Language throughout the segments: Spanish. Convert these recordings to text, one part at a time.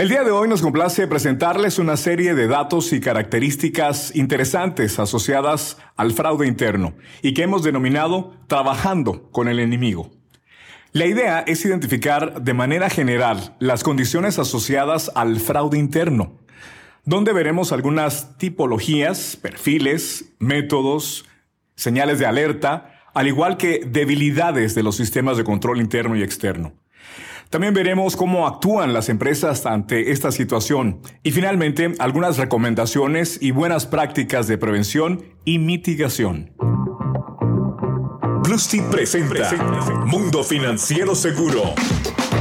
El día de hoy nos complace presentarles una serie de datos y características interesantes asociadas al fraude interno y que hemos denominado trabajando con el enemigo. La idea es identificar de manera general las condiciones asociadas al fraude interno, donde veremos algunas tipologías, perfiles, métodos, señales de alerta, al igual que debilidades de los sistemas de control interno y externo. También veremos cómo actúan las empresas ante esta situación y finalmente algunas recomendaciones y buenas prácticas de prevención y mitigación. Presenta Mundo Financiero Seguro,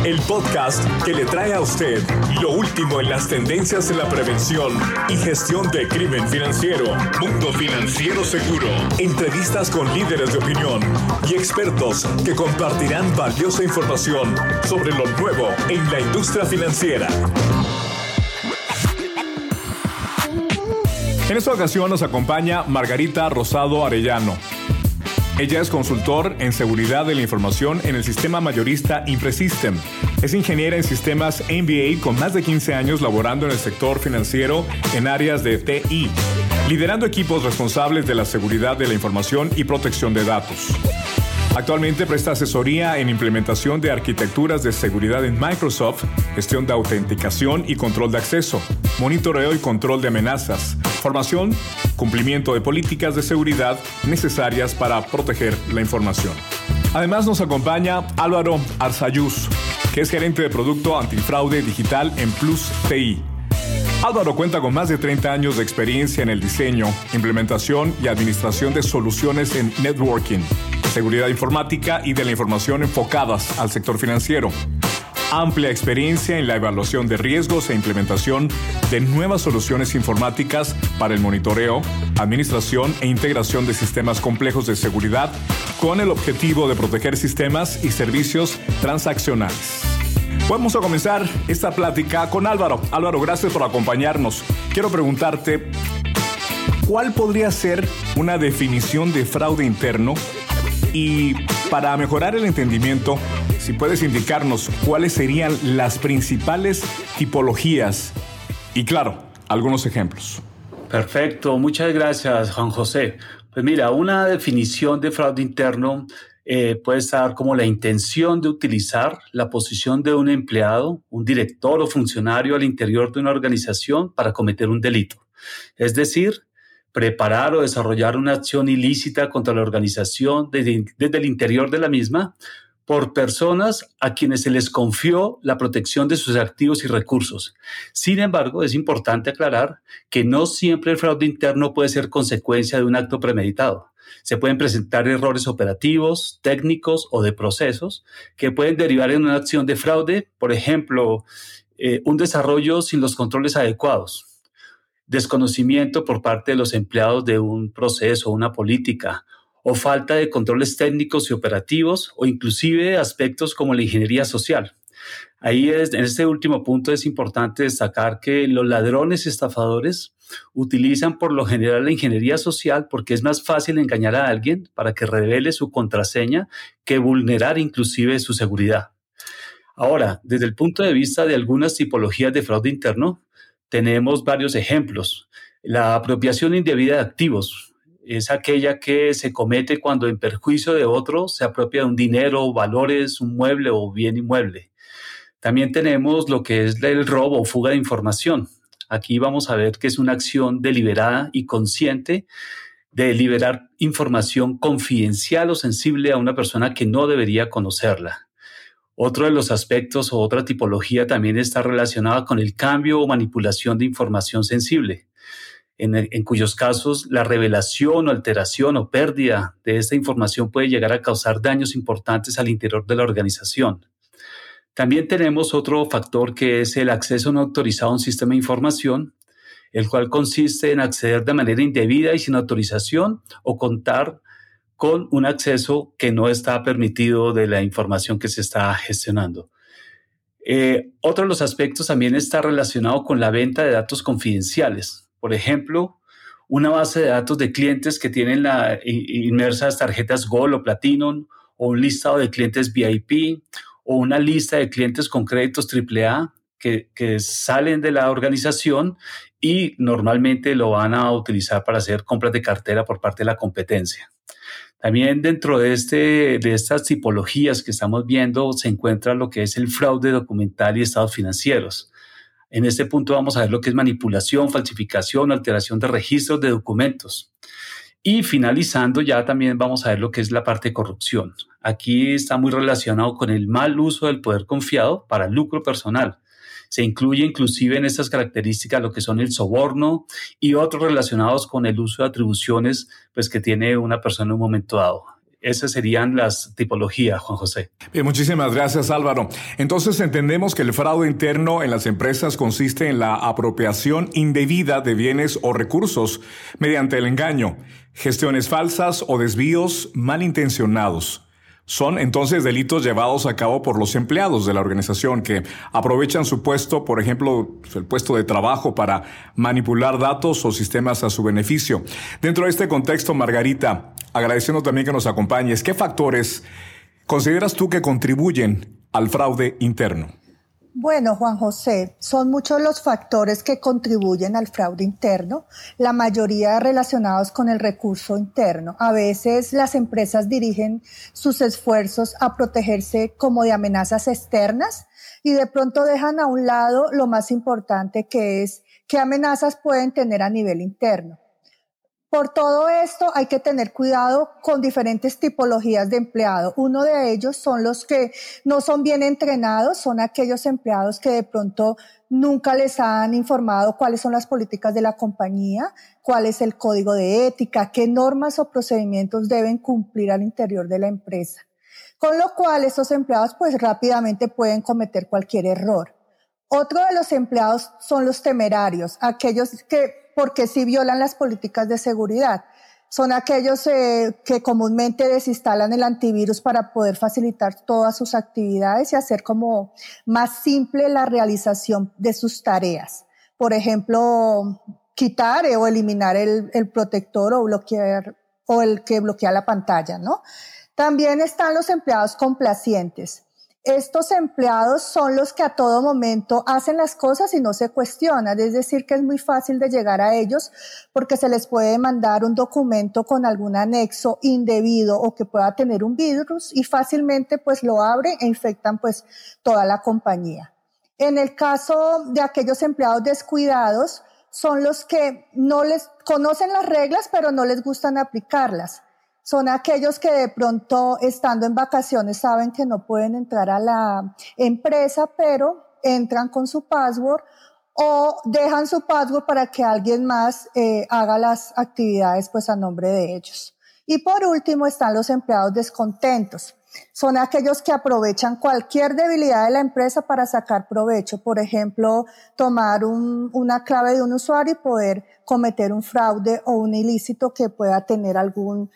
el podcast que le trae a usted lo último en las tendencias en la prevención y gestión de crimen financiero. Mundo Financiero Seguro, entrevistas con líderes de opinión y expertos que compartirán valiosa información sobre lo nuevo en la industria financiera. En esta ocasión nos acompaña Margarita Rosado Arellano ella es consultor en seguridad de la información en el sistema mayorista Infresystem. Es ingeniera en sistemas MBA con más de 15 años laborando en el sector financiero en áreas de TI, liderando equipos responsables de la seguridad de la información y protección de datos. Actualmente presta asesoría en implementación de arquitecturas de seguridad en Microsoft, gestión de autenticación y control de acceso, monitoreo y control de amenazas, formación, cumplimiento de políticas de seguridad necesarias para proteger la información. Además nos acompaña Álvaro Arzayuz, que es gerente de producto antifraude digital en Plus TI. Álvaro cuenta con más de 30 años de experiencia en el diseño, implementación y administración de soluciones en networking, seguridad informática y de la información enfocadas al sector financiero amplia experiencia en la evaluación de riesgos e implementación de nuevas soluciones informáticas para el monitoreo, administración e integración de sistemas complejos de seguridad con el objetivo de proteger sistemas y servicios transaccionales. Vamos a comenzar esta plática con Álvaro. Álvaro, gracias por acompañarnos. Quiero preguntarte, ¿cuál podría ser una definición de fraude interno? Y para mejorar el entendimiento, si puedes indicarnos cuáles serían las principales tipologías y claro, algunos ejemplos. Perfecto, muchas gracias Juan José. Pues mira, una definición de fraude interno eh, puede estar como la intención de utilizar la posición de un empleado, un director o funcionario al interior de una organización para cometer un delito. Es decir, preparar o desarrollar una acción ilícita contra la organización desde, el interior de la misma por personas a quienes se les confió la protección de sus activos y recursos. Sin embargo, es importante aclarar que no siempre el fraude interno puede ser consecuencia de un acto premeditado. Se pueden presentar errores operativos, técnicos o de procesos que pueden derivar en una acción de fraude, por ejemplo, eh, un desarrollo sin los controles adecuados, desconocimiento por parte de los empleados de un proceso, una política, o falta de controles técnicos y operativos o inclusive aspectos como la ingeniería social. Ahí en este último punto es importante destacar que los ladrones y estafadores utilizan por lo general la ingeniería social porque es más fácil engañar a alguien para que revele su contraseña que vulnerar inclusive su seguridad. Ahora, desde el punto de vista de algunas tipologías de fraude interno, tenemos varios ejemplos. La apropiación indebida de activos, es aquella que se comete cuando en perjuicio de otro se apropia un dinero, valores, un mueble o bien inmueble. También tenemos lo que es el robo o fuga de información. Aquí vamos a ver que es una acción deliberada y consciente de liberar información confidencial o sensible a una persona que no debería conocerla. Otro de los aspectos o otra tipología también está relacionada con el cambio o manipulación de información sensible en, cuyos casos la revelación o alteración o pérdida de esta información puede llegar a causar daños importantes al interior de la organización. También tenemos otro factor que es el acceso no autorizado a un sistema de información, el cual consiste en acceder de manera indebida y sin autorización o contar con un acceso que no está permitido de la información que se está gestionando. Eh, otro de los aspectos también está relacionado con la venta de datos confidenciales. Por ejemplo, una base de datos de clientes que tienen la, inmersas tarjetas Gold o Platinum, o un listado de clientes VIP, o una lista de clientes con créditos AAA, que, que salen de la organización y normalmente lo van a utilizar para hacer compras de cartera por parte de la competencia. También dentro de, este, de estas tipologías que estamos viendo se encuentra lo que es el fraude documental y estados financieros. En este punto vamos a ver lo que es manipulación, falsificación, alteración de registros de documentos. Y finalizando ya también vamos a ver lo que es la parte de corrupción. Aquí está muy relacionado con el mal uso del poder confiado para lucro personal. Se incluye inclusive en estas características lo que son el soborno y otros relacionados con el uso de atribuciones pues, que tiene una persona en un momento dado. Esas serían las tipologías, Juan José. Bien, muchísimas gracias, Álvaro. Entonces entendemos que el fraude interno en las empresas consiste en la apropiación indebida de bienes o recursos mediante el engaño, gestiones falsas o desvíos malintencionados. Son entonces delitos llevados a cabo por los empleados de la organización que aprovechan su puesto, por ejemplo, el puesto de trabajo para manipular datos o sistemas a su beneficio. Dentro de este contexto, Margarita, agradeciendo también que nos acompañes, ¿qué factores consideras tú que contribuyen al fraude interno? Bueno, Juan José, son muchos los factores que contribuyen al fraude interno, la mayoría relacionados con el recurso interno. A veces las empresas dirigen sus esfuerzos a protegerse como de amenazas externas y de pronto dejan a un lado lo más importante que es qué amenazas pueden tener a nivel interno. Por todo esto hay que tener cuidado con diferentes tipologías de empleado. Uno de ellos son los que no son bien entrenados, son aquellos empleados que de pronto nunca les han informado cuáles son las políticas de la compañía, cuál es el código de ética, qué normas o procedimientos deben cumplir al interior de la empresa. Con lo cual estos empleados pues rápidamente pueden cometer cualquier error. Otro de los empleados son los temerarios, aquellos que porque sí violan las políticas de seguridad. Son aquellos eh, que comúnmente desinstalan el antivirus para poder facilitar todas sus actividades y hacer como más simple la realización de sus tareas. Por ejemplo, quitar o eliminar el, el protector o bloquear o el que bloquea la pantalla, ¿no? También están los empleados complacientes estos empleados son los que a todo momento hacen las cosas y no se cuestionan, es decir, que es muy fácil de llegar a ellos porque se les puede mandar un documento con algún anexo indebido o que pueda tener un virus y fácilmente pues lo abren e infectan pues toda la compañía. En el caso de aquellos empleados descuidados, son los que no les conocen las reglas pero no les gustan aplicarlas son aquellos que de pronto estando en vacaciones saben que no pueden entrar a la empresa, pero entran con su password o dejan su password para que alguien más eh, haga las actividades pues a nombre de ellos. Y por último están los empleados descontentos. Son aquellos que aprovechan cualquier debilidad de la empresa para sacar provecho. Por ejemplo, tomar una clave de un usuario y poder cometer un fraude o un ilícito que pueda tener algún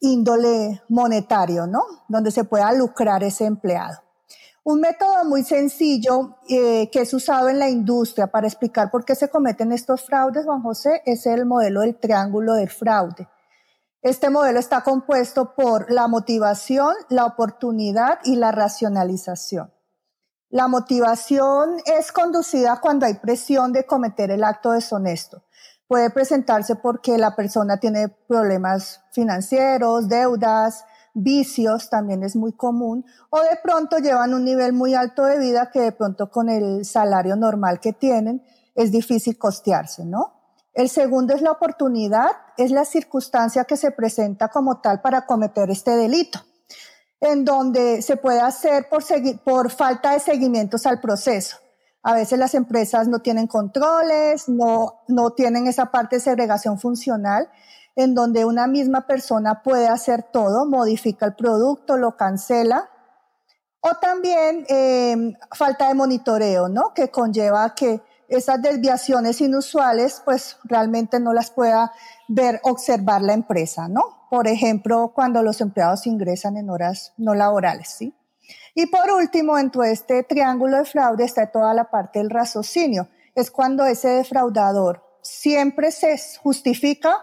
índole monetario, ¿no? Donde se pueda lucrar ese empleado. Un método muy sencillo eh, que es usado en la industria para explicar por qué se cometen estos fraudes, Juan José, es el modelo del triángulo del fraude. Este modelo está compuesto por la motivación, la oportunidad y la racionalización. La motivación es conducida cuando hay presión de cometer el acto deshonesto puede presentarse porque la persona tiene problemas financieros, deudas, vicios, también es muy común, o de pronto llevan un nivel muy alto de vida que de pronto con el salario normal que tienen es difícil costearse, ¿no? El segundo es la oportunidad, es la circunstancia que se presenta como tal para cometer este delito, en donde se puede hacer por, por falta de seguimientos al proceso. A veces las empresas no tienen controles, no, no tienen esa parte de segregación funcional en donde una misma persona puede hacer todo, modifica el producto, lo cancela. O también eh, falta de monitoreo, ¿no? Que conlleva que esas desviaciones inusuales, pues realmente no las pueda ver, observar la empresa, ¿no? Por ejemplo, cuando los empleados ingresan en horas no laborales, ¿sí? Y por último, en todo este triángulo de fraude está toda la parte del raciocinio. Es cuando ese defraudador siempre se justifica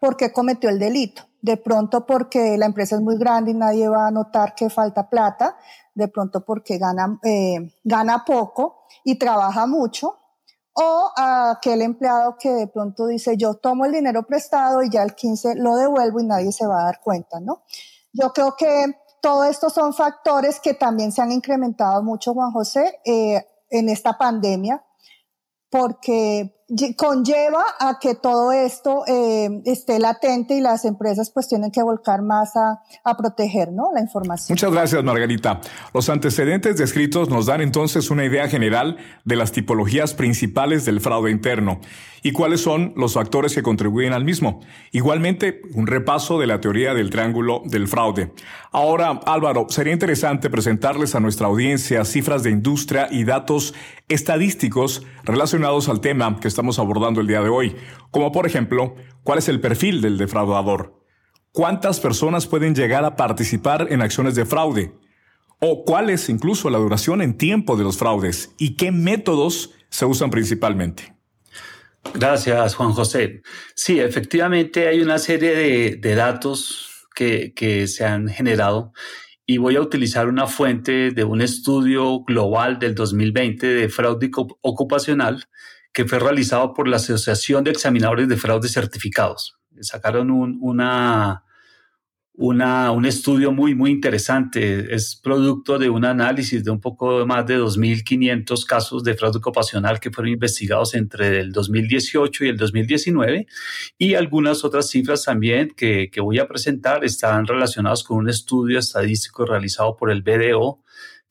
por qué cometió el delito. de pronto porque la empresa es muy grande y nadie va a notar que falta plata, de pronto porque gana, eh, gana poco y trabaja mucho, o aquel empleado que de pronto dice yo tomo el dinero prestado y ya el 15 lo devuelvo y nadie se va a dar cuenta, ¿no? Yo creo que todos estos son factores que también se han incrementado mucho, Juan José, eh, en esta pandemia, porque conlleva a que todo esto eh, esté latente y las empresas pues tienen que volcar más a, a, proteger ¿no? la información. Muchas gracias, Margarita. Los antecedentes descritos nos dan entonces una idea general de las tipologías principales del fraude interno y cuáles son los factores que contribuyen al mismo. Igualmente, un repaso de la teoría del triángulo del fraude. Ahora, Álvaro, sería interesante presentarles a nuestra audiencia cifras de industria y datos estadísticos relacionados al tema que estamos abordando el día de hoy, como por ejemplo, cuál es el perfil del defraudador, cuántas personas pueden llegar a participar en acciones de fraude, o cuál es incluso la duración en tiempo de los fraudes y qué métodos se usan principalmente. Gracias, Juan José. Sí, efectivamente hay una serie de, datos que, que se han generado y voy a utilizar una fuente de un estudio global del 2020 de fraude ocupacional que fue realizado por la Asociación de Examinadores de Fraude Certificados. Sacaron un, una, una, un estudio muy, muy interesante. Es producto de un análisis de un poco más de 2.500 casos de fraude ocupacional que fueron investigados entre el 2018 y el 2019 y algunas otras cifras también que, que voy a presentar están relacionadas con un estudio estadístico realizado por el BDO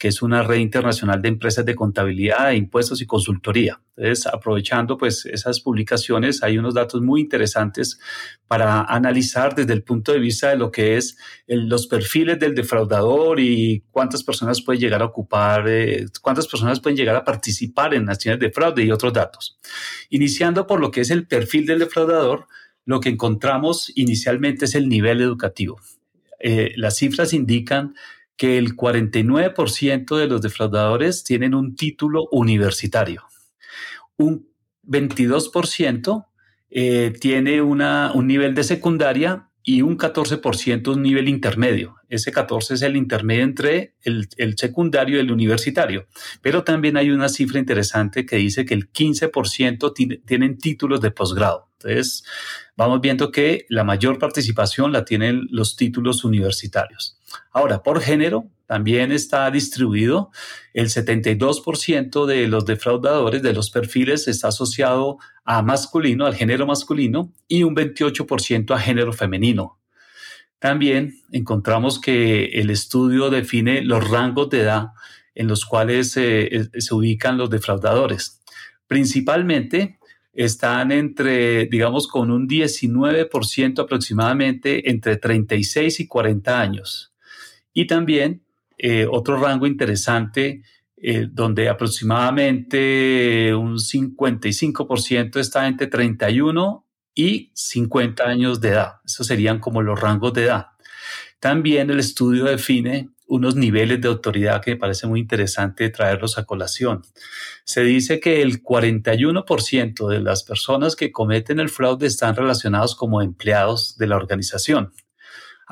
que es una red internacional de empresas de contabilidad, impuestos y consultoría. Entonces, aprovechando pues esas publicaciones, hay unos datos muy interesantes para analizar desde el punto de vista de lo que es los perfiles del defraudador y cuántas personas pueden llegar a ocupar, eh, cuántas personas pueden llegar a participar en acciones de fraude y otros datos. Iniciando por lo que es el perfil del defraudador, lo que encontramos inicialmente es el nivel educativo. Eh, las cifras indican que el 49% de los defraudadores tienen un título universitario. Un 22% eh, tiene una, un nivel de secundaria y un 14% un nivel intermedio. Ese 14 es el intermedio entre el, secundario y el universitario. Pero también hay una cifra interesante que dice que el 15% tienen títulos de posgrado. Entonces, vamos viendo que la mayor participación la tienen los títulos universitarios. Ahora, por género, también está distribuido. El 72% de los defraudadores de los perfiles está asociado a masculino, al género masculino, y un 28% a género femenino. También encontramos que el estudio define los rangos de edad en los cuales eh, se ubican los defraudadores. Principalmente están entre, digamos, con un 19% aproximadamente entre 36 y 40 años. Y también eh, otro rango interesante eh, donde aproximadamente un 55% está entre 31 y 50 años de edad. Esos serían como los rangos de edad. También el estudio define unos niveles de autoridad que me parece muy interesante traerlos a colación. Se dice que el 41% de las personas que cometen el fraude están relacionados como empleados de la organización.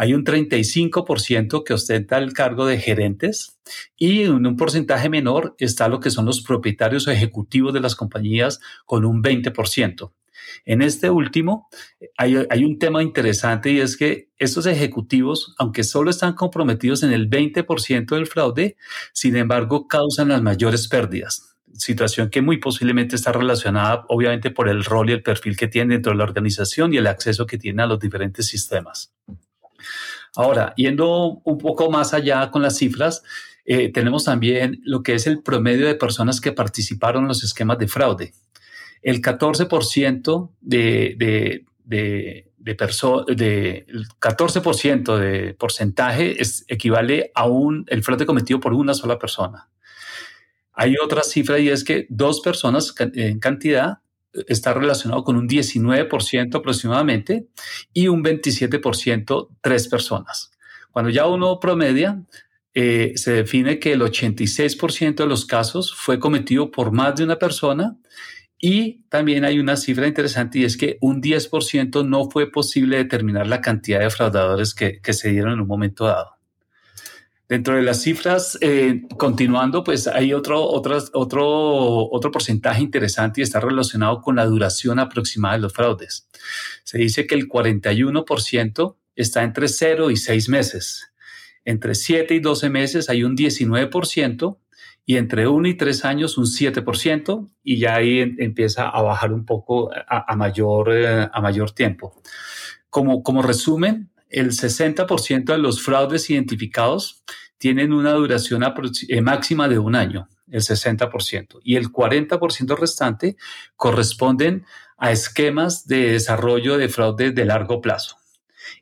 Hay un 35% que ostenta el cargo de gerentes y en un porcentaje menor está lo que son los propietarios o ejecutivos de las compañías con un 20%. En este último, hay, un tema interesante y es que estos ejecutivos, aunque solo están comprometidos en el 20% del fraude, sin embargo, causan las mayores pérdidas situación que muy posiblemente está relacionada obviamente por el rol y el perfil que tienen dentro de la organización y el acceso que tienen a los diferentes sistemas. Ahora, yendo un poco más allá con las cifras, eh, tenemos también lo que es el promedio de personas que participaron en los esquemas de fraude el 14% de, de, el 14% de porcentaje es, equivale a un, el fraude cometido por una sola persona. Hay otra cifra y es que dos personas en cantidad está relacionado con un 19% aproximadamente y un 27% tres personas. Cuando ya uno promedia, eh, se define que el 86% de los casos fue cometido por más de una persona Y también hay una cifra interesante y es que un 10% no fue posible determinar la cantidad de fraudadores que, que se dieron en un momento dado. Dentro de las cifras, eh, continuando, pues hay otro, otras, otro, otro porcentaje interesante y está relacionado con la duración aproximada de los fraudes. Se dice que el 41% está entre 0 y 6 meses. Entre 7 y 12 meses hay un 19% y entre 1 y 3 años un 7% y ya ahí empieza a bajar un poco a, mayor, eh, a mayor tiempo. Como resumen, el 60% de los fraudes identificados tienen una duración eh, máxima de un año, el 60%, y el 40% restante corresponden a esquemas de desarrollo de fraude de largo plazo.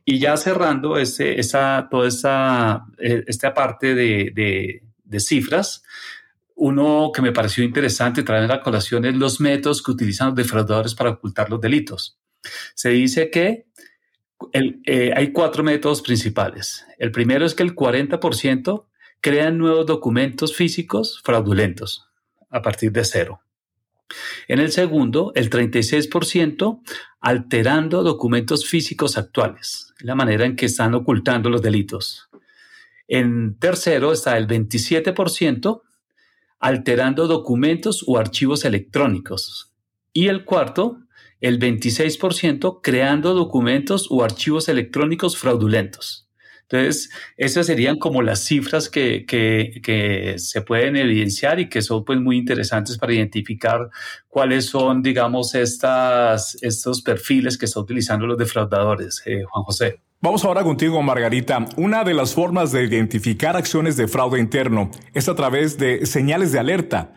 Y ya cerrando ese, esa, toda esa, eh, esta parte de, de, cifras, uno que me pareció interesante traer a la colación es los métodos que utilizan los defraudadores para ocultar los delitos. Se dice que eh, hay cuatro métodos principales. El primero es que el 40% crean nuevos documentos físicos fraudulentos a partir de cero. En el segundo, el 36% alterando documentos físicos actuales, la manera en que están ocultando los delitos. En tercero está el 27% alterando documentos o archivos electrónicos. Y el cuarto, el 26% creando documentos o archivos electrónicos fraudulentos. Entonces, esas serían como las cifras que, que, se pueden evidenciar y que son pues muy interesantes para identificar cuáles son, digamos, estas, estos perfiles que están utilizando los defraudadores. Eh, Juan José. Vamos ahora contigo, Margarita. Una de las formas de identificar acciones de fraude interno es a través de señales de alerta.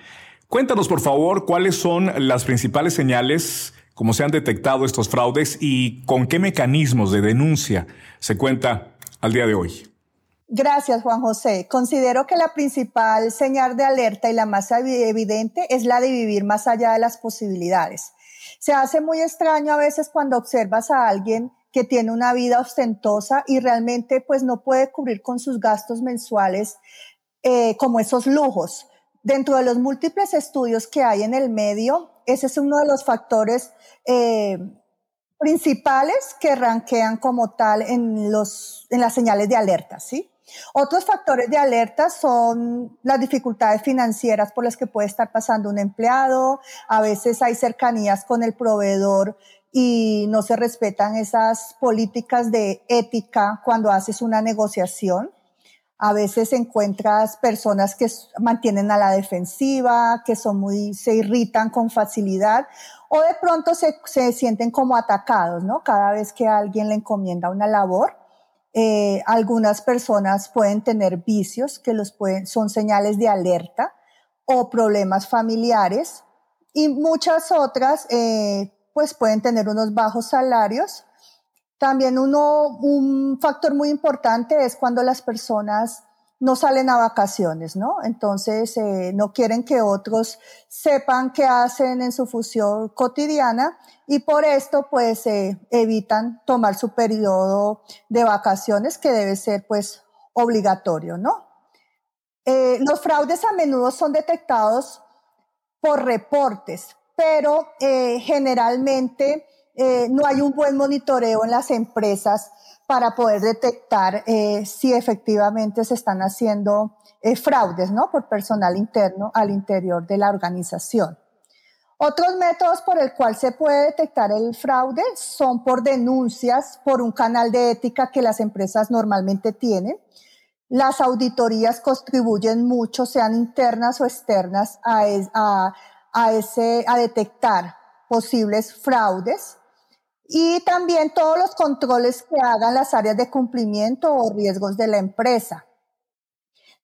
Cuéntanos, por favor, cuáles son las principales señales cómo se han detectado estos fraudes y con qué mecanismos de denuncia se cuenta al día de hoy. Gracias, Juan José. Considero que la principal señal de alerta y la más evidente es la de vivir más allá de las posibilidades. Se hace muy extraño a veces cuando observas a alguien que tiene una vida ostentosa y realmente pues no puede cubrir con sus gastos mensuales eh, como esos lujos. Dentro de los múltiples estudios que hay en el medio, ese es uno de los factores eh, principales que ranquean como tal en, los, en las señales de alerta, ¿sí? Otros factores de alerta son las dificultades financieras por las que puede estar pasando un empleado. A veces hay cercanías con el proveedor y no se respetan esas políticas de ética cuando haces una negociación. A veces encuentras personas que mantienen a la defensiva, que son muy, se irritan con facilidad o de pronto se, se sienten como atacados, ¿no? Cada vez que alguien le encomienda una labor. Eh, algunas personas pueden tener vicios que los pueden, son señales de alerta o problemas familiares y muchas otras eh, pues pueden tener unos bajos salarios también uno, un factor muy importante es cuando las personas no salen a vacaciones, ¿no? Entonces, eh, no quieren que otros sepan qué hacen en su función cotidiana y por esto, pues, eh, evitan tomar su periodo de vacaciones que debe ser, pues, obligatorio, ¿no? Eh, los fraudes a menudo son detectados por reportes, pero generalmente eh, no hay un buen monitoreo en las empresas para poder detectar eh, si efectivamente se están haciendo eh, fraudes ¿no? por personal interno al interior de la organización. Otros métodos por el cual se puede detectar el fraude son por denuncias por un canal de ética que las empresas normalmente tienen. Las auditorías contribuyen mucho, sean internas o externas, a, a, ese, a detectar posibles fraudes y también todos los controles que hagan las áreas de cumplimiento o riesgos de la empresa.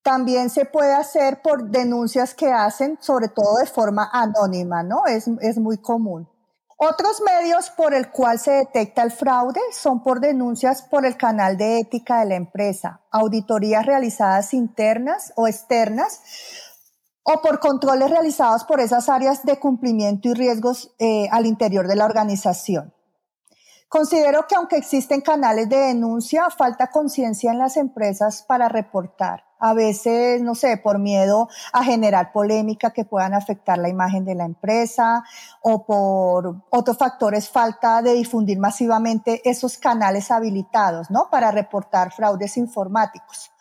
También se puede hacer por denuncias que hacen, sobre todo de forma anónima, ¿no? Es, es muy común. Otros medios por el cual se detecta el fraude son por denuncias por el canal de ética de la empresa, auditorías realizadas internas o externas, o por controles realizados por esas áreas de cumplimiento y riesgos eh, al interior de la organización. Considero que aunque existen canales de denuncia, falta conciencia en las empresas para reportar. A veces, no sé, por miedo a generar polémica que puedan afectar la imagen de la empresa o por otros factores, falta de difundir masivamente esos canales habilitados, ¿no? Para reportar fraudes informáticos.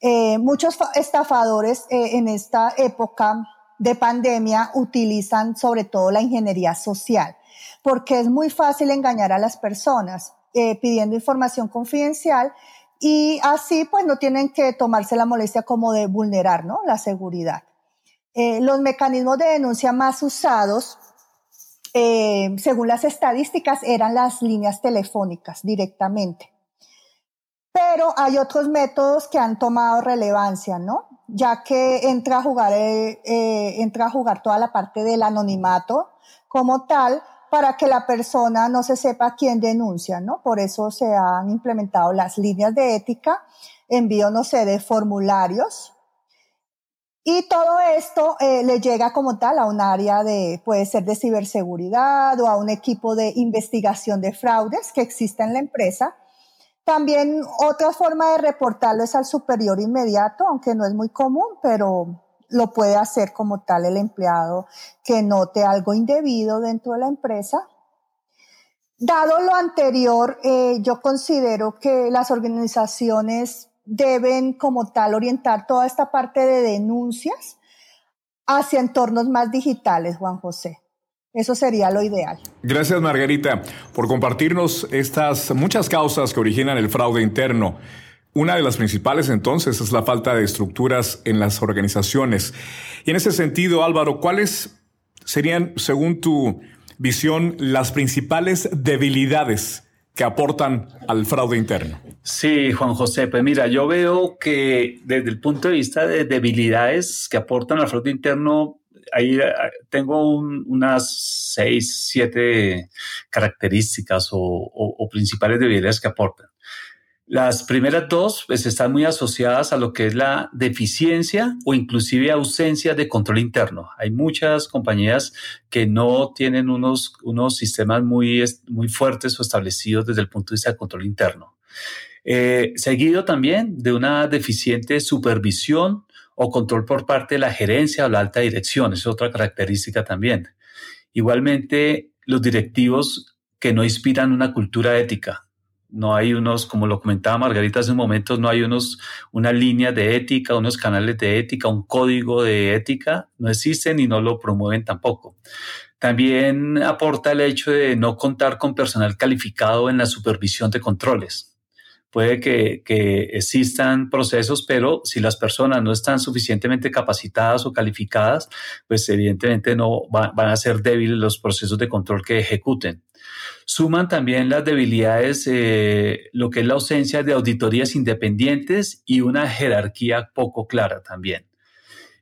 Eh, muchos estafadores eh, en esta época de pandemia utilizan sobre todo la ingeniería social porque es muy fácil engañar a las personas eh, pidiendo información confidencial y así pues no tienen que tomarse la molestia como de vulnerar ¿no? la seguridad. Eh, los mecanismos de denuncia más usados, eh, según las estadísticas, eran las líneas telefónicas directamente. Pero hay otros métodos que han tomado relevancia, ¿no? Ya que entra a jugar, entra a jugar toda la parte del anonimato como tal, para que la persona no se sepa quién denuncia, ¿no? Por eso se han implementado las líneas de ética, envío, no sé, de formularios. Y todo esto eh, le llega como tal a un área de, puede ser de ciberseguridad o a un equipo de investigación de fraudes que existe en la empresa. También otra forma de reportarlo es al superior inmediato, aunque no es muy común, pero lo puede hacer como tal el empleado que note algo indebido dentro de la empresa. Dado lo anterior, eh, yo considero que las organizaciones deben como tal orientar toda esta parte de denuncias hacia entornos más digitales, Juan José. Eso sería lo ideal. Gracias, Margarita, por compartirnos estas muchas causas que originan el fraude interno. Una de las principales entonces es la falta de estructuras en las organizaciones. Y en ese sentido, Álvaro, ¿cuáles serían, según tu visión, las principales debilidades que aportan al fraude interno? Sí, Juan José, pues mira, yo veo que desde el punto de vista de debilidades que aportan al fraude interno, ahí eh, tengo unas seis, siete características o principales debilidades que aportan. Las primeras dos pues, están muy asociadas a lo que es la deficiencia o inclusive ausencia de control interno. Hay muchas compañías que no tienen unos, unos sistemas muy, muy fuertes o establecidos desde el punto de vista de control interno. Eh, seguido también de una deficiente supervisión o control por parte de la gerencia o la alta dirección. Es otra característica también. Igualmente, los directivos que no inspiran una cultura ética no hay unos, como lo comentaba Margarita hace un momento, no hay unos, una línea de ética, unos canales de ética, un código de ética, no existen y no lo promueven tampoco. También aporta el hecho de no contar con personal calificado en la supervisión de controles. Puede que, existan procesos, pero si las personas no están suficientemente capacitadas o calificadas, pues evidentemente no van a ser débiles los procesos de control que ejecuten. Suman también las debilidades, eh, lo que es la ausencia de auditorías independientes y una jerarquía poco clara también.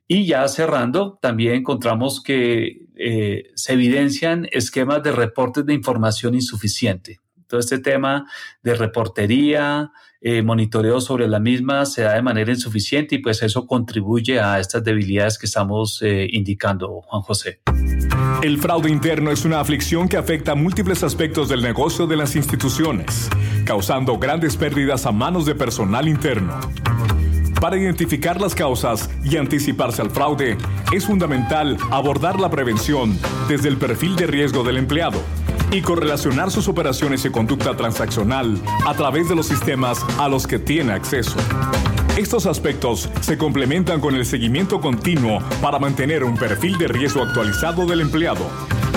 Y ya cerrando, también encontramos que eh, se evidencian esquemas de reportes de información insuficiente. Todo este tema de reportería, eh, monitoreo sobre la misma se da de manera insuficiente y pues eso contribuye a estas debilidades que estamos indicando, Juan José. El fraude interno es una aflicción que afecta múltiples aspectos del negocio de las instituciones, causando grandes pérdidas a manos de personal interno. Para identificar las causas y anticiparse al fraude, es fundamental abordar la prevención desde el perfil de riesgo del empleado y correlacionar sus operaciones y conducta transaccional a través de los sistemas a los que tiene acceso. Estos aspectos se complementan con el seguimiento continuo para mantener un perfil de riesgo actualizado del empleado,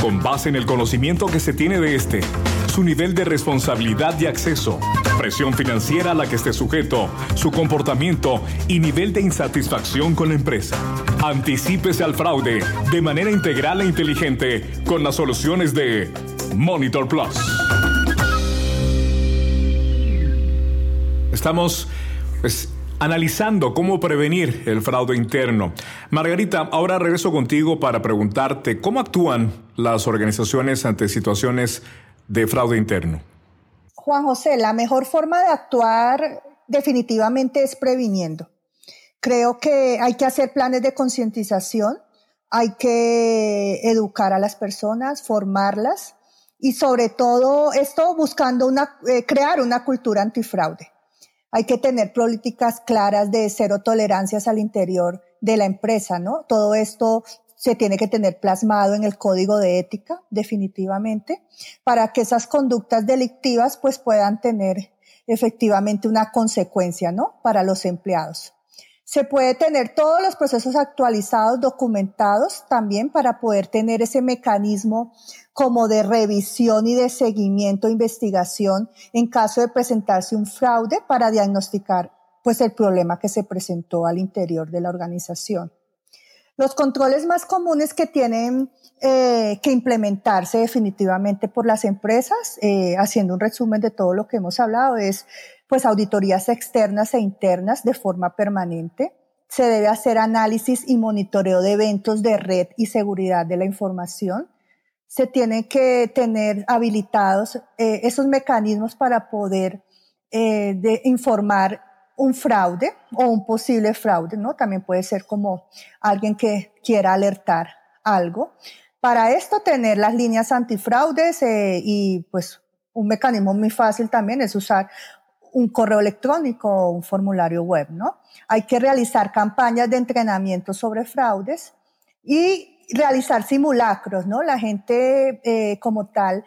con base en el conocimiento que se tiene de este, su nivel de responsabilidad y acceso, presión financiera a la que esté sujeto, su comportamiento y nivel de insatisfacción con la empresa. Anticípese al fraude de manera integral e inteligente con las soluciones de Monitor Plus. Estamos pues, analizando cómo prevenir el fraude interno. Margarita, ahora regreso contigo para preguntarte cómo actúan las organizaciones ante situaciones de fraude interno. Juan José, la mejor forma de actuar definitivamente es previniendo. Creo que hay que hacer planes de concientización, hay que educar a las personas, formarlas Y sobre todo esto buscando una, eh, crear una cultura antifraude. Hay que tener políticas claras de cero tolerancias al interior de la empresa, ¿no? Todo esto se tiene que tener plasmado en el código de ética, definitivamente, para que esas conductas delictivas pues puedan tener efectivamente una consecuencia, ¿no? Para los empleados. Se puede tener todos los procesos actualizados, documentados también para poder tener ese mecanismo como de revisión y de seguimiento, investigación en caso de presentarse un fraude para diagnosticar pues el problema que se presentó al interior de la organización. Los controles más comunes que tienen eh, que implementarse definitivamente por las empresas, eh, haciendo un resumen de todo lo que hemos hablado, es pues auditorías externas e internas de forma permanente. Se debe hacer análisis y monitoreo de eventos de red y seguridad de la información. Se tiene que tener habilitados eh, esos mecanismos para poder de informar un fraude o un posible fraude, ¿no? También puede ser como alguien que quiera alertar algo. Para esto, tener las líneas antifraudes eh, y pues un mecanismo muy fácil también es usar un correo electrónico o un formulario web, ¿no? Hay que realizar campañas de entrenamiento sobre fraudes y realizar simulacros, ¿no? La gente eh, como tal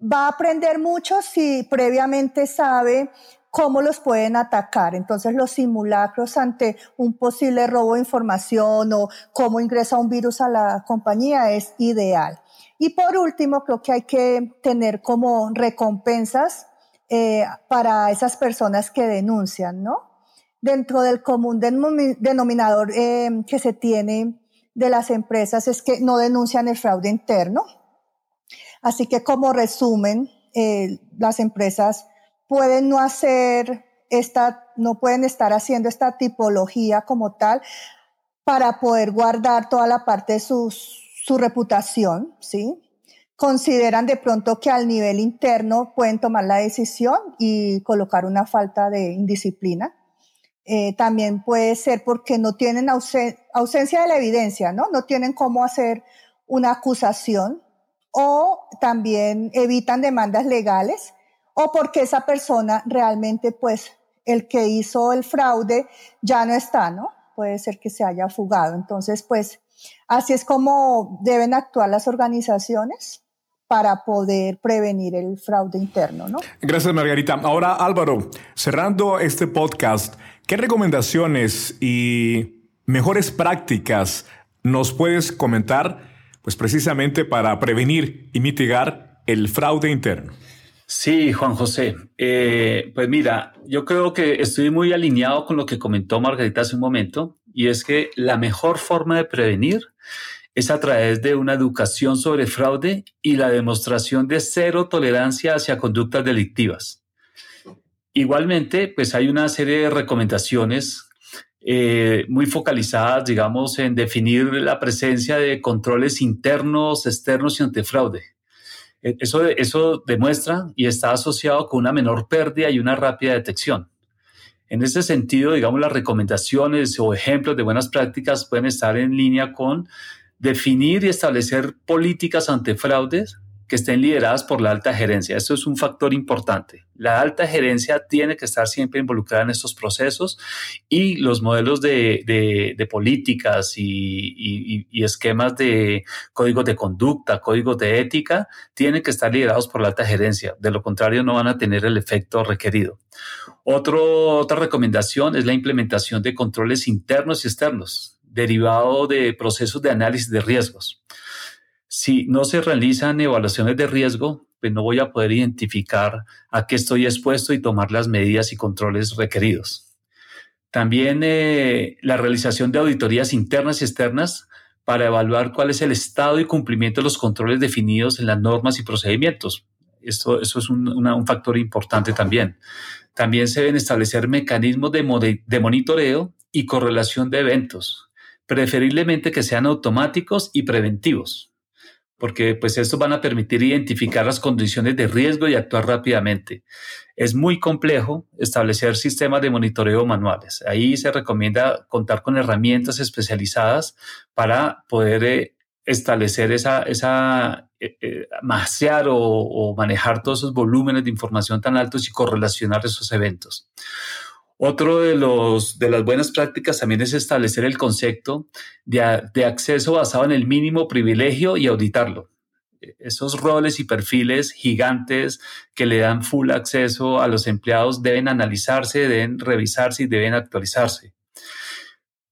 va a aprender mucho si previamente sabe cómo los pueden atacar. Entonces los simulacros ante un posible robo de información o cómo ingresa un virus a la compañía es ideal. Y por último, creo que hay que tener como recompensas eh, para esas personas que denuncian, ¿no? Dentro del común denominador eh, que se tiene de las empresas es que no denuncian el fraude interno. Así que como resumen, eh, las empresas pueden no hacer esta, no pueden estar haciendo esta tipología como tal para poder guardar toda la parte de su, su reputación, ¿sí? Consideran de pronto que al nivel interno pueden tomar la decisión y colocar una falta de indisciplina. Eh, también puede ser porque no tienen ausencia de la evidencia, ¿no? No tienen cómo hacer una acusación o también evitan demandas legales o porque esa persona realmente, pues, el que hizo el fraude ya no está, ¿no? Puede ser que se haya fugado. Entonces, pues, así es como deben actuar las organizaciones para poder prevenir el fraude interno, ¿no? Gracias, Margarita. Ahora, Álvaro, cerrando este podcast, ¿qué recomendaciones y mejores prácticas nos puedes comentar, pues precisamente para prevenir y mitigar el fraude interno? Sí, Juan José. Eh, pues mira, yo creo que estoy muy alineado con lo que comentó Margarita hace un momento, y es que la mejor forma de prevenir es a través de una educación sobre fraude y la demostración de cero tolerancia hacia conductas delictivas. Igualmente, pues hay una serie de recomendaciones eh, muy focalizadas, digamos, en definir la presencia de controles internos, externos y antifraude eh, eso, eso demuestra y está asociado con una menor pérdida y una rápida detección. En ese sentido, digamos, las recomendaciones o ejemplos de buenas prácticas pueden estar en línea con definir y establecer políticas ante fraudes que estén lideradas por la alta gerencia. Esto es un factor importante. La alta gerencia tiene que estar siempre involucrada en estos procesos y los modelos de, políticas y, esquemas de códigos de conducta, códigos de ética, tienen que estar liderados por la alta gerencia. De lo contrario, no van a tener el efecto requerido. otra recomendación es la implementación de controles internos y externos, derivado de procesos de análisis de riesgos. Si no se realizan evaluaciones de riesgo, pues no voy a poder identificar a qué estoy expuesto y tomar las medidas y controles requeridos. También eh, la realización de auditorías internas y externas para evaluar cuál es el estado y cumplimiento de los controles definidos en las normas y procedimientos. Esto, eso es un, un factor importante también. También se deben establecer mecanismos de, de monitoreo y correlación de eventos, preferiblemente que sean automáticos y preventivos porque pues estos van a permitir identificar las condiciones de riesgo y actuar rápidamente. Es muy complejo establecer sistemas de monitoreo manuales. Ahí se recomienda contar con herramientas especializadas para poder eh, establecer esa, esa eh, eh, masear o, manejar todos esos volúmenes de información tan altos y correlacionar esos eventos. Otro de, los, de las buenas prácticas también es establecer el concepto de, de acceso basado en el mínimo privilegio y auditarlo esos roles y perfiles gigantes que le dan full acceso a los empleados deben analizarse, deben revisarse y deben actualizarse.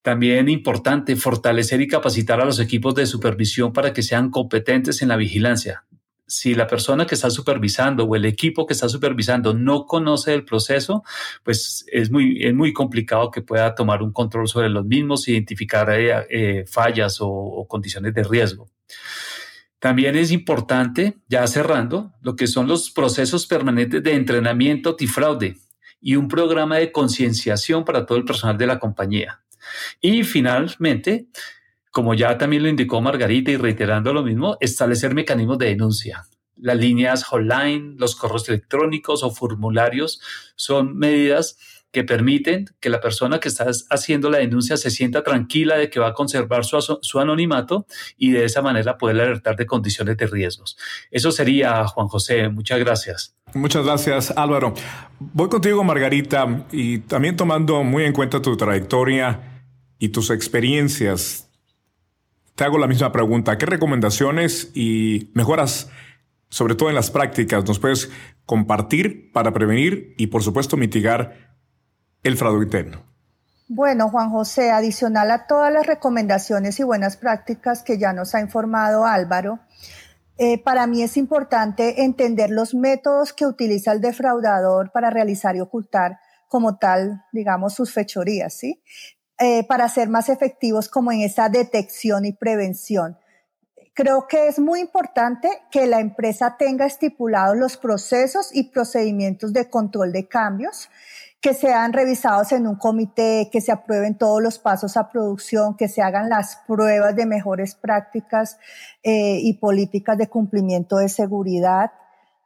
También importante fortalecer y capacitar a los equipos de supervisión para que sean competentes en la vigilancia. Si la persona que está supervisando o el equipo que está supervisando no conoce el proceso, pues es muy, es muy complicado que pueda tomar un control sobre los mismos, identificar eh, eh, fallas o condiciones de riesgo. También es importante, ya cerrando, lo que son los procesos permanentes de entrenamiento antifraude y un programa de concienciación para todo el personal de la compañía. Y finalmente, como ya también lo indicó Margarita y reiterando lo mismo, establecer mecanismos de denuncia. Las líneas hotline, los correos electrónicos o formularios son medidas que permiten que la persona que está haciendo la denuncia se sienta tranquila de que va a conservar su, anonimato y de esa manera poder alertar de condiciones de riesgos. Eso sería, Juan José. Muchas gracias. Muchas gracias, Álvaro. Voy contigo, Margarita, y también tomando muy en cuenta tu trayectoria y tus experiencias, te hago la misma pregunta. ¿Qué recomendaciones y mejoras, sobre todo en las prácticas, nos puedes compartir para prevenir y, por supuesto, mitigar el fraude interno? Bueno, Juan José, adicional a todas las recomendaciones y buenas prácticas que ya nos ha informado Álvaro, eh, para mí es importante entender los métodos que utiliza el defraudador para realizar y ocultar como tal, digamos, sus fechorías, ¿sí? Eh, para ser más efectivos como en esa detección y prevención. Creo que es muy importante que la empresa tenga estipulados los procesos y procedimientos de control de cambios que sean revisados en un comité, que se aprueben todos los pasos a producción, que se hagan las pruebas de mejores prácticas eh, y políticas de cumplimiento de seguridad,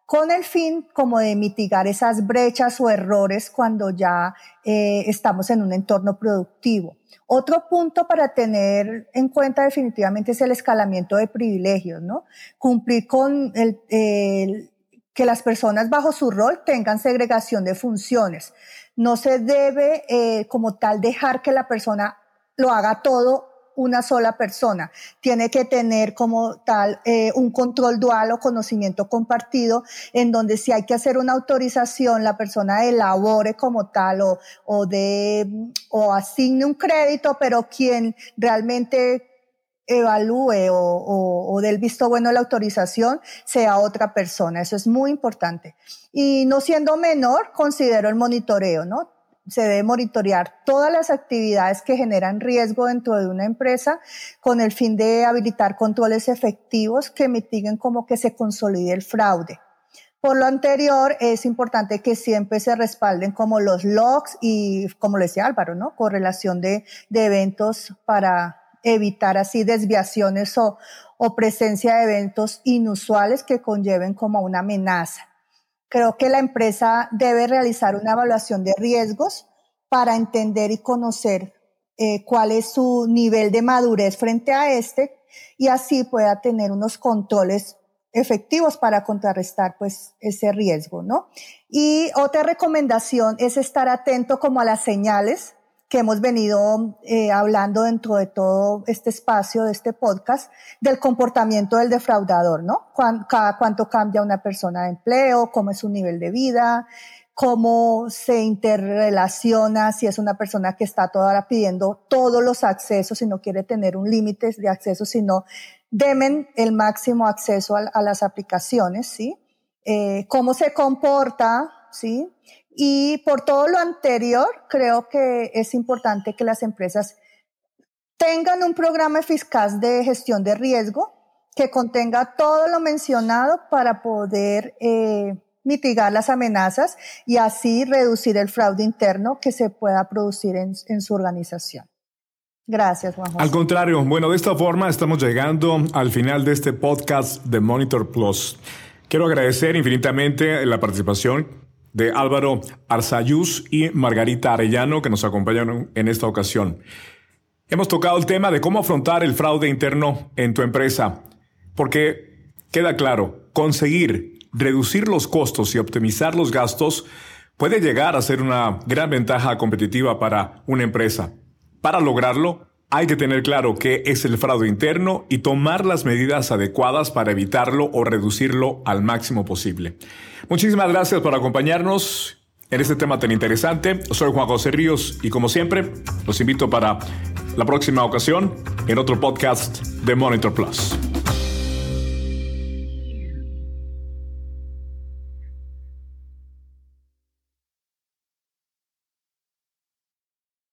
con el fin como de mitigar esas brechas o errores cuando ya eh, estamos en un entorno productivo. Otro punto para tener en cuenta definitivamente es el escalamiento de privilegios, ¿no? Cumplir con el, el que las personas bajo su rol tengan segregación de funciones. No se debe eh, como tal dejar que la persona lo haga todo una sola persona. Tiene que tener como tal eh, un control dual o conocimiento compartido en donde si hay que hacer una autorización, la persona elabore como tal o, o, de, o asigne un crédito, pero quien realmente evalúe o, o, del visto bueno la autorización sea otra persona. Eso es muy importante. Y no siendo menor, considero el monitoreo, ¿no? Se debe monitorear todas las actividades que generan riesgo dentro de una empresa con el fin de habilitar controles efectivos que mitiguen como que se consolide el fraude. Por lo anterior, es importante que siempre se respalden como los logs y, como le decía Álvaro, ¿no? Correlación de, de eventos para evitar así desviaciones o, o presencia de eventos inusuales que conlleven como una amenaza. Creo que la empresa debe realizar una evaluación de riesgos para entender y conocer eh, cuál es su nivel de madurez frente a este y así pueda tener unos controles efectivos para contrarrestar pues ese riesgo, ¿no? Y otra recomendación es estar atento como a las señales que hemos venido eh, hablando dentro de todo este espacio, de este podcast, del comportamiento del defraudador, ¿no? cada cuánto cambia una persona de empleo, cómo es su nivel de vida, cómo se interrelaciona, si es una persona que está toda hora pidiendo todos los accesos y no quiere tener un límite de acceso, sino demen el máximo acceso a, las aplicaciones, ¿sí? Eh, cómo se comporta, ¿sí? Y por todo lo anterior, creo que es importante que las empresas tengan un programa eficaz de gestión de riesgo que contenga todo lo mencionado para poder eh, mitigar las amenazas y así reducir el fraude interno que se pueda producir en, su organización. Gracias, Juan José. Al contrario, bueno, de esta forma estamos llegando al final de este podcast de Monitor Plus. Quiero agradecer infinitamente la participación de Álvaro Arzayús y Margarita Arellano, que nos acompañaron en esta ocasión. Hemos tocado el tema de cómo afrontar el fraude interno en tu empresa, porque queda claro, conseguir reducir los costos y optimizar los gastos puede llegar a ser una gran ventaja competitiva para una empresa. Para lograrlo, hay que tener claro qué es el fraude interno y tomar las medidas adecuadas para evitarlo o reducirlo al máximo posible. Muchísimas gracias por acompañarnos en este tema tan interesante. Soy Juan José Ríos y como siempre, los invito para la próxima ocasión en otro podcast de Monitor Plus.